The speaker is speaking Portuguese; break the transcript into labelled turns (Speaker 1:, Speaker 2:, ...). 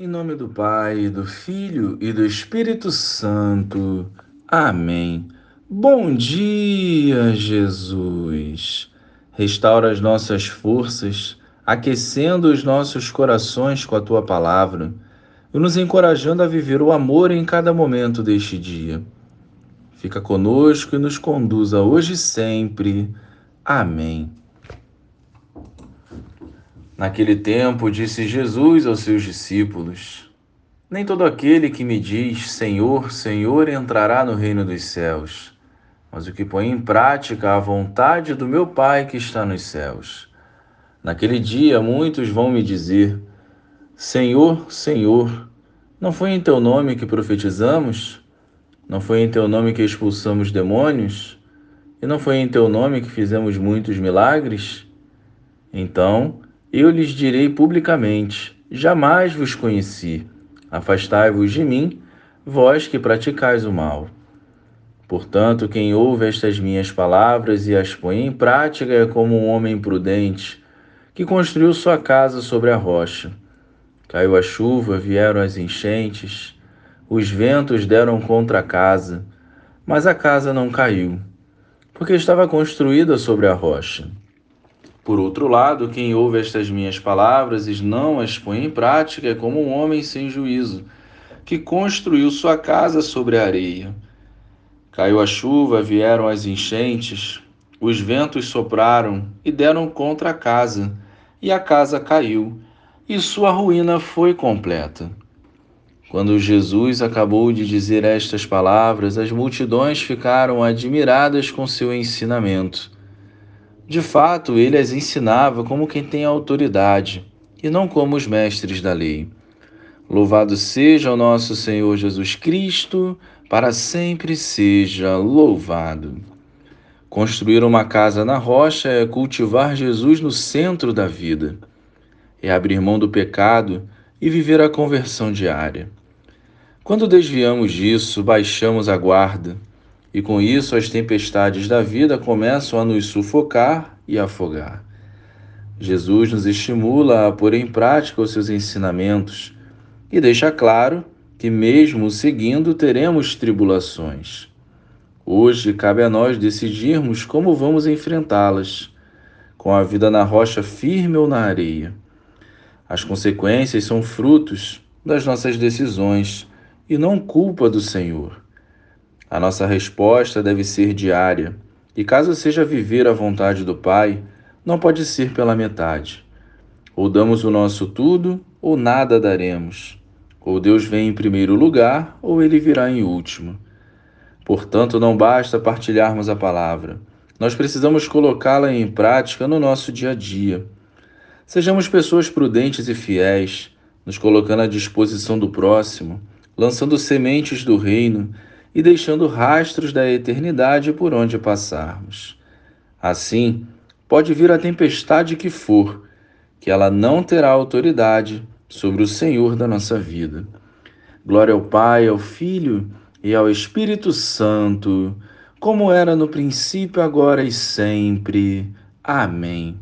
Speaker 1: Em nome do Pai, do Filho e do Espírito Santo. Amém. Bom dia, Jesus. Restaura as nossas forças, aquecendo os nossos corações com a tua palavra e nos encorajando a viver o amor em cada momento deste dia. Fica conosco e nos conduza hoje e sempre. Amém. Naquele tempo, disse Jesus aos seus discípulos: Nem todo aquele que me diz Senhor, Senhor entrará no reino dos céus, mas o que põe em prática a vontade do meu Pai que está nos céus. Naquele dia, muitos vão me dizer: Senhor, Senhor, não foi em teu nome que profetizamos? Não foi em teu nome que expulsamos demônios? E não foi em teu nome que fizemos muitos milagres? Então, eu lhes direi publicamente: Jamais vos conheci. Afastai-vos de mim, vós que praticais o mal. Portanto, quem ouve estas minhas palavras e as põe em prática é como um homem prudente que construiu sua casa sobre a rocha. Caiu a chuva, vieram as enchentes, os ventos deram contra a casa, mas a casa não caiu, porque estava construída sobre a rocha. Por outro lado, quem ouve estas minhas palavras e não as põe em prática é como um homem sem juízo, que construiu sua casa sobre a areia. Caiu a chuva, vieram as enchentes, os ventos sopraram e deram contra a casa, e a casa caiu, e sua ruína foi completa. Quando Jesus acabou de dizer estas palavras, as multidões ficaram admiradas com seu ensinamento de fato, ele as ensinava como quem tem autoridade e não como os mestres da lei. Louvado seja o nosso Senhor Jesus Cristo, para sempre seja louvado. Construir uma casa na rocha é cultivar Jesus no centro da vida, é abrir mão do pecado e viver a conversão diária. Quando desviamos disso, baixamos a guarda e com isso as tempestades da vida começam a nos sufocar e afogar. Jesus nos estimula a pôr em prática os seus ensinamentos e deixa claro que, mesmo seguindo, teremos tribulações. Hoje cabe a nós decidirmos como vamos enfrentá-las, com a vida na rocha firme ou na areia. As consequências são frutos das nossas decisões e não culpa do Senhor. A nossa resposta deve ser diária, e caso seja viver a vontade do Pai, não pode ser pela metade. Ou damos o nosso tudo, ou nada daremos. Ou Deus vem em primeiro lugar, ou ele virá em último. Portanto, não basta partilharmos a palavra. Nós precisamos colocá-la em prática no nosso dia a dia. Sejamos pessoas prudentes e fiéis, nos colocando à disposição do próximo, lançando sementes do reino e deixando rastros da eternidade por onde passarmos. Assim, pode vir a tempestade que for, que ela não terá autoridade sobre o Senhor da nossa vida. Glória ao Pai, ao Filho e ao Espírito Santo, como era no princípio, agora e sempre. Amém.